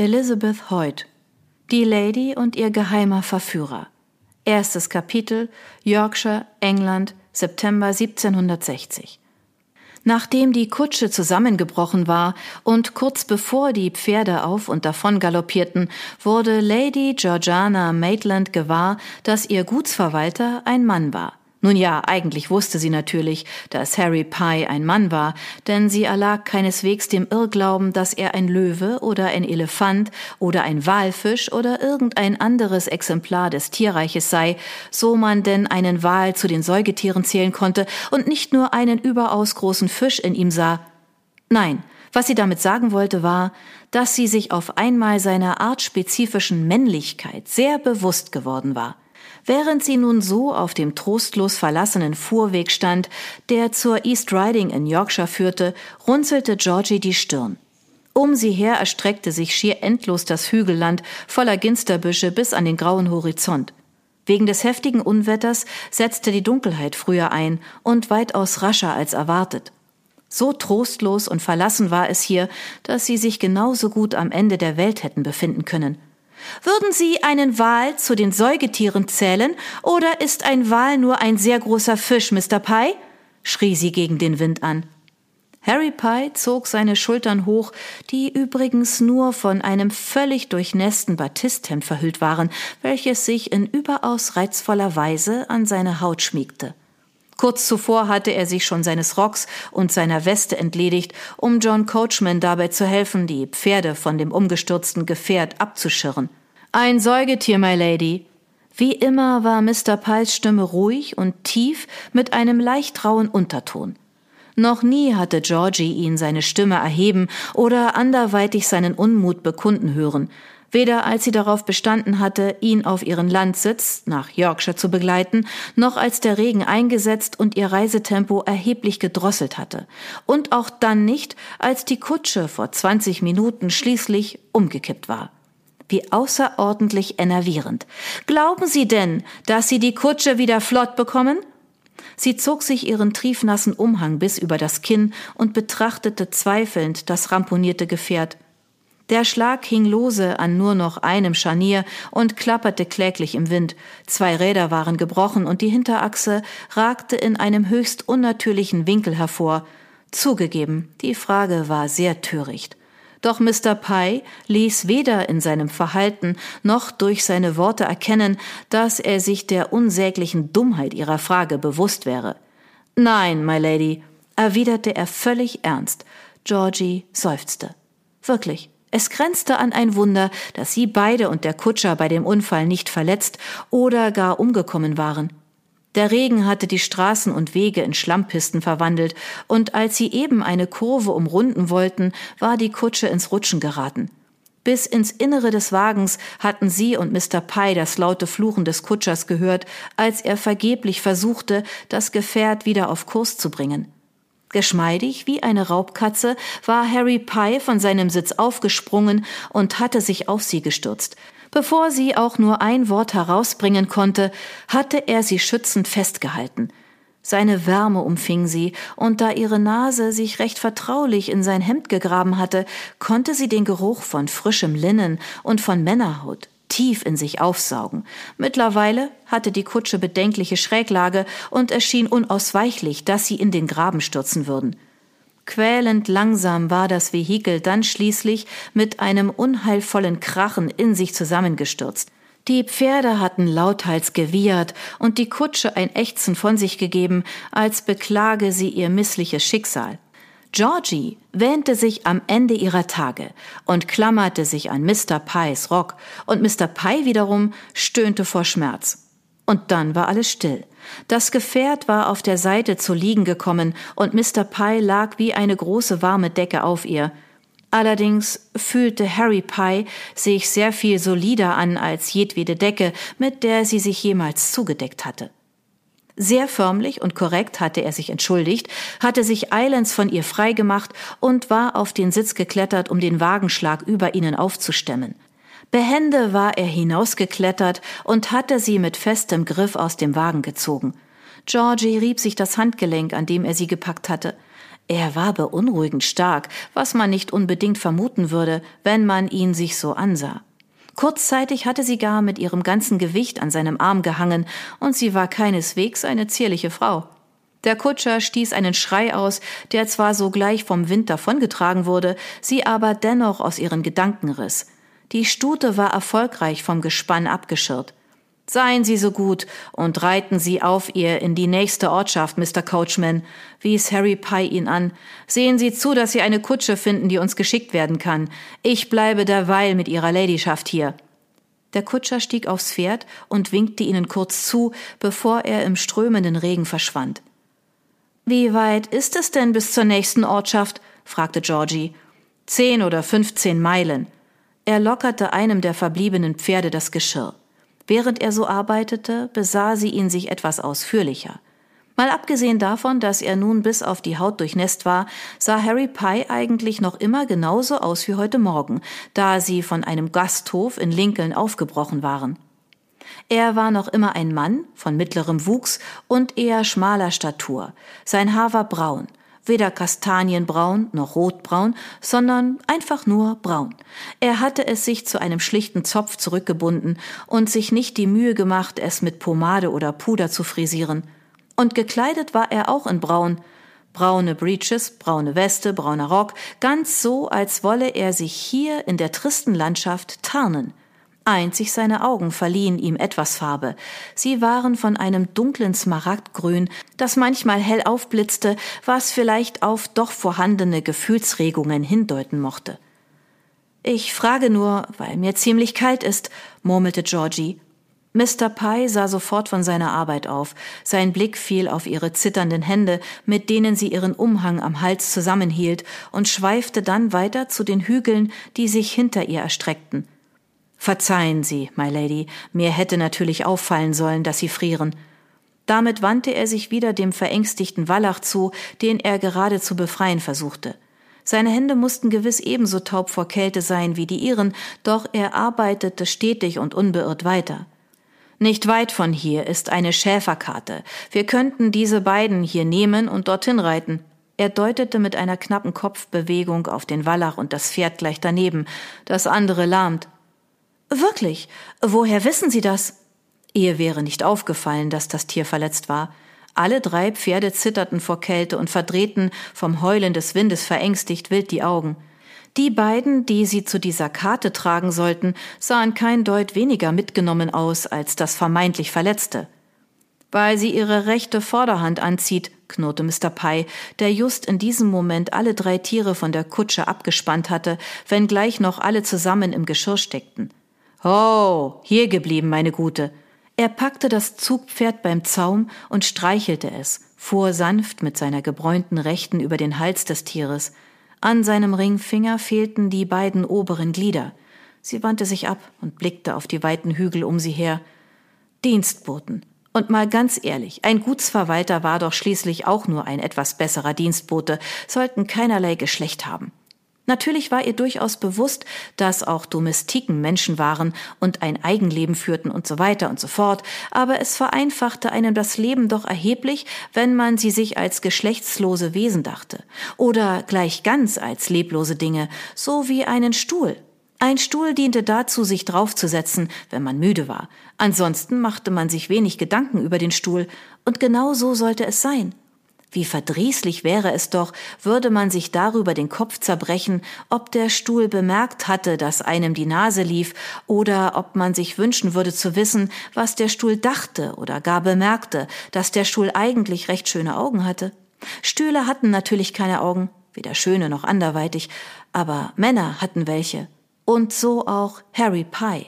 Elizabeth Hoyt Die Lady und ihr geheimer Verführer Erstes Kapitel Yorkshire, England, September 1760 Nachdem die Kutsche zusammengebrochen war und kurz bevor die Pferde auf und davon galoppierten, wurde Lady Georgiana Maitland gewahr, dass ihr Gutsverwalter ein Mann war. Nun ja, eigentlich wusste sie natürlich, dass Harry Pye ein Mann war, denn sie erlag keineswegs dem Irrglauben, dass er ein Löwe oder ein Elefant oder ein Walfisch oder irgendein anderes Exemplar des Tierreiches sei, so man denn einen Wal zu den Säugetieren zählen konnte und nicht nur einen überaus großen Fisch in ihm sah. Nein, was sie damit sagen wollte, war, dass sie sich auf einmal seiner artspezifischen Männlichkeit sehr bewusst geworden war. Während sie nun so auf dem trostlos verlassenen Fuhrweg stand, der zur East Riding in Yorkshire führte, runzelte Georgie die Stirn. Um sie her erstreckte sich schier endlos das Hügelland voller Ginsterbüsche bis an den grauen Horizont. Wegen des heftigen Unwetters setzte die Dunkelheit früher ein und weitaus rascher als erwartet. So trostlos und verlassen war es hier, dass sie sich genauso gut am Ende der Welt hätten befinden können. Würden Sie einen Wal zu den Säugetieren zählen, oder ist ein Wal nur ein sehr großer Fisch, Mr. Pye? schrie sie gegen den Wind an. Harry Pye zog seine Schultern hoch, die übrigens nur von einem völlig durchnässten Batisthemd verhüllt waren, welches sich in überaus reizvoller Weise an seine Haut schmiegte. Kurz zuvor hatte er sich schon seines Rocks und seiner Weste entledigt, um John Coachman dabei zu helfen, die Pferde von dem umgestürzten Gefährt abzuschirren. Ein Säugetier, my Lady. Wie immer war Mr. Pyes Stimme ruhig und tief mit einem leicht rauen Unterton. Noch nie hatte Georgie ihn seine Stimme erheben oder anderweitig seinen Unmut bekunden hören, weder als sie darauf bestanden hatte, ihn auf ihren Landsitz nach Yorkshire zu begleiten, noch als der Regen eingesetzt und ihr Reisetempo erheblich gedrosselt hatte, und auch dann nicht, als die Kutsche vor 20 Minuten schließlich umgekippt war. Wie außerordentlich enervierend. Glauben Sie denn, dass Sie die Kutsche wieder flott bekommen? Sie zog sich ihren triefnassen Umhang bis über das Kinn und betrachtete zweifelnd das ramponierte Gefährt. Der Schlag hing lose an nur noch einem Scharnier und klapperte kläglich im Wind. Zwei Räder waren gebrochen und die Hinterachse ragte in einem höchst unnatürlichen Winkel hervor. Zugegeben, die Frage war sehr töricht. Doch Mr. Pye ließ weder in seinem Verhalten noch durch seine Worte erkennen, dass er sich der unsäglichen Dummheit ihrer Frage bewusst wäre. Nein, my Lady, erwiderte er völlig ernst. Georgie seufzte. Wirklich, es grenzte an ein Wunder, dass sie beide und der Kutscher bei dem Unfall nicht verletzt oder gar umgekommen waren. Der Regen hatte die Straßen und Wege in Schlammpisten verwandelt, und als sie eben eine Kurve umrunden wollten, war die Kutsche ins Rutschen geraten. Bis ins Innere des Wagens hatten sie und Mr. Pye das laute Fluchen des Kutschers gehört, als er vergeblich versuchte, das Gefährt wieder auf Kurs zu bringen. Geschmeidig wie eine Raubkatze war Harry Pye von seinem Sitz aufgesprungen und hatte sich auf sie gestürzt. Bevor sie auch nur ein Wort herausbringen konnte, hatte er sie schützend festgehalten. Seine Wärme umfing sie, und da ihre Nase sich recht vertraulich in sein Hemd gegraben hatte, konnte sie den Geruch von frischem Linnen und von Männerhaut tief in sich aufsaugen. Mittlerweile hatte die Kutsche bedenkliche Schräglage und es schien unausweichlich, dass sie in den Graben stürzen würden. Quälend langsam war das Vehikel dann schließlich mit einem unheilvollen Krachen in sich zusammengestürzt. Die Pferde hatten lauthals gewiehert und die Kutsche ein Ächzen von sich gegeben, als beklage sie ihr missliches Schicksal. Georgie wähnte sich am Ende ihrer Tage und klammerte sich an Mr. Pyes Rock, und Mr. Pye wiederum stöhnte vor Schmerz. Und dann war alles still. Das Gefährt war auf der Seite zu liegen gekommen, und Mr. Pye lag wie eine große warme Decke auf ihr. Allerdings fühlte Harry Pye sich sehr viel solider an als jedwede Decke, mit der sie sich jemals zugedeckt hatte. Sehr förmlich und korrekt hatte er sich entschuldigt, hatte sich eilends von ihr freigemacht und war auf den Sitz geklettert, um den Wagenschlag über ihnen aufzustemmen. Behende war er hinausgeklettert und hatte sie mit festem Griff aus dem Wagen gezogen. Georgie rieb sich das Handgelenk, an dem er sie gepackt hatte. Er war beunruhigend stark, was man nicht unbedingt vermuten würde, wenn man ihn sich so ansah. Kurzzeitig hatte sie gar mit ihrem ganzen Gewicht an seinem Arm gehangen, und sie war keineswegs eine zierliche Frau. Der Kutscher stieß einen Schrei aus, der zwar sogleich vom Wind davongetragen wurde, sie aber dennoch aus ihren Gedanken riss. Die Stute war erfolgreich vom Gespann abgeschirrt. Seien Sie so gut und reiten Sie auf ihr in die nächste Ortschaft, Mr. Coachman, wies Harry Pye ihn an. Sehen Sie zu, dass Sie eine Kutsche finden, die uns geschickt werden kann. Ich bleibe derweil mit Ihrer Ladyschaft hier. Der Kutscher stieg aufs Pferd und winkte ihnen kurz zu, bevor er im strömenden Regen verschwand. Wie weit ist es denn bis zur nächsten Ortschaft? fragte Georgie. Zehn oder fünfzehn Meilen. Er lockerte einem der verbliebenen Pferde das Geschirr. Während er so arbeitete, besah sie ihn sich etwas ausführlicher. Mal abgesehen davon, dass er nun bis auf die Haut durchnässt war, sah Harry Pye eigentlich noch immer genauso aus wie heute Morgen, da sie von einem Gasthof in Lincoln aufgebrochen waren. Er war noch immer ein Mann von mittlerem Wuchs und eher schmaler Statur. Sein Haar war braun, weder kastanienbraun noch rotbraun, sondern einfach nur braun. Er hatte es sich zu einem schlichten Zopf zurückgebunden und sich nicht die Mühe gemacht, es mit Pomade oder Puder zu frisieren. Und gekleidet war er auch in braun, braune Breeches, braune Weste, brauner Rock, ganz so, als wolle er sich hier in der tristen Landschaft tarnen. Einzig seine Augen verliehen ihm etwas Farbe. Sie waren von einem dunklen Smaragdgrün, das manchmal hell aufblitzte, was vielleicht auf doch vorhandene Gefühlsregungen hindeuten mochte. Ich frage nur, weil mir ziemlich kalt ist, murmelte Georgie. Mr. Pye sah sofort von seiner Arbeit auf. Sein Blick fiel auf ihre zitternden Hände, mit denen sie ihren Umhang am Hals zusammenhielt, und schweifte dann weiter zu den Hügeln, die sich hinter ihr erstreckten. Verzeihen Sie, my Lady, mir hätte natürlich auffallen sollen, dass Sie frieren. Damit wandte er sich wieder dem verängstigten Wallach zu, den er gerade zu befreien versuchte. Seine Hände mussten gewiss ebenso taub vor Kälte sein wie die ihren, doch er arbeitete stetig und unbeirrt weiter. Nicht weit von hier ist eine Schäferkarte. Wir könnten diese beiden hier nehmen und dorthin reiten. Er deutete mit einer knappen Kopfbewegung auf den Wallach und das Pferd gleich daneben. Das andere lahmt. Wirklich? Woher wissen Sie das? Ihr wäre nicht aufgefallen, dass das Tier verletzt war. Alle drei Pferde zitterten vor Kälte und verdrehten, vom Heulen des Windes verängstigt, wild die Augen. Die beiden, die sie zu dieser Karte tragen sollten, sahen kein Deut weniger mitgenommen aus als das vermeintlich Verletzte. Weil sie ihre rechte Vorderhand anzieht, knurrte Mr. Pye, der just in diesem Moment alle drei Tiere von der Kutsche abgespannt hatte, wenngleich noch alle zusammen im Geschirr steckten. Oh, hier geblieben, meine Gute. Er packte das Zugpferd beim Zaum und streichelte es, fuhr sanft mit seiner gebräunten Rechten über den Hals des Tieres. An seinem Ringfinger fehlten die beiden oberen Glieder. Sie wandte sich ab und blickte auf die weiten Hügel um sie her. Dienstboten. Und mal ganz ehrlich, ein Gutsverwalter war doch schließlich auch nur ein etwas besserer Dienstbote, sollten keinerlei Geschlecht haben. Natürlich war ihr durchaus bewusst, dass auch Domestiken Menschen waren und ein Eigenleben führten und so weiter und so fort, aber es vereinfachte einem das Leben doch erheblich, wenn man sie sich als geschlechtslose Wesen dachte oder gleich ganz als leblose Dinge, so wie einen Stuhl. Ein Stuhl diente dazu, sich draufzusetzen, wenn man müde war. Ansonsten machte man sich wenig Gedanken über den Stuhl, und genau so sollte es sein. Wie verdrießlich wäre es doch, würde man sich darüber den Kopf zerbrechen, ob der Stuhl bemerkt hatte, dass einem die Nase lief, oder ob man sich wünschen würde zu wissen, was der Stuhl dachte oder gar bemerkte, dass der Stuhl eigentlich recht schöne Augen hatte. Stühle hatten natürlich keine Augen, weder schöne noch anderweitig, aber Männer hatten welche. Und so auch Harry Pye.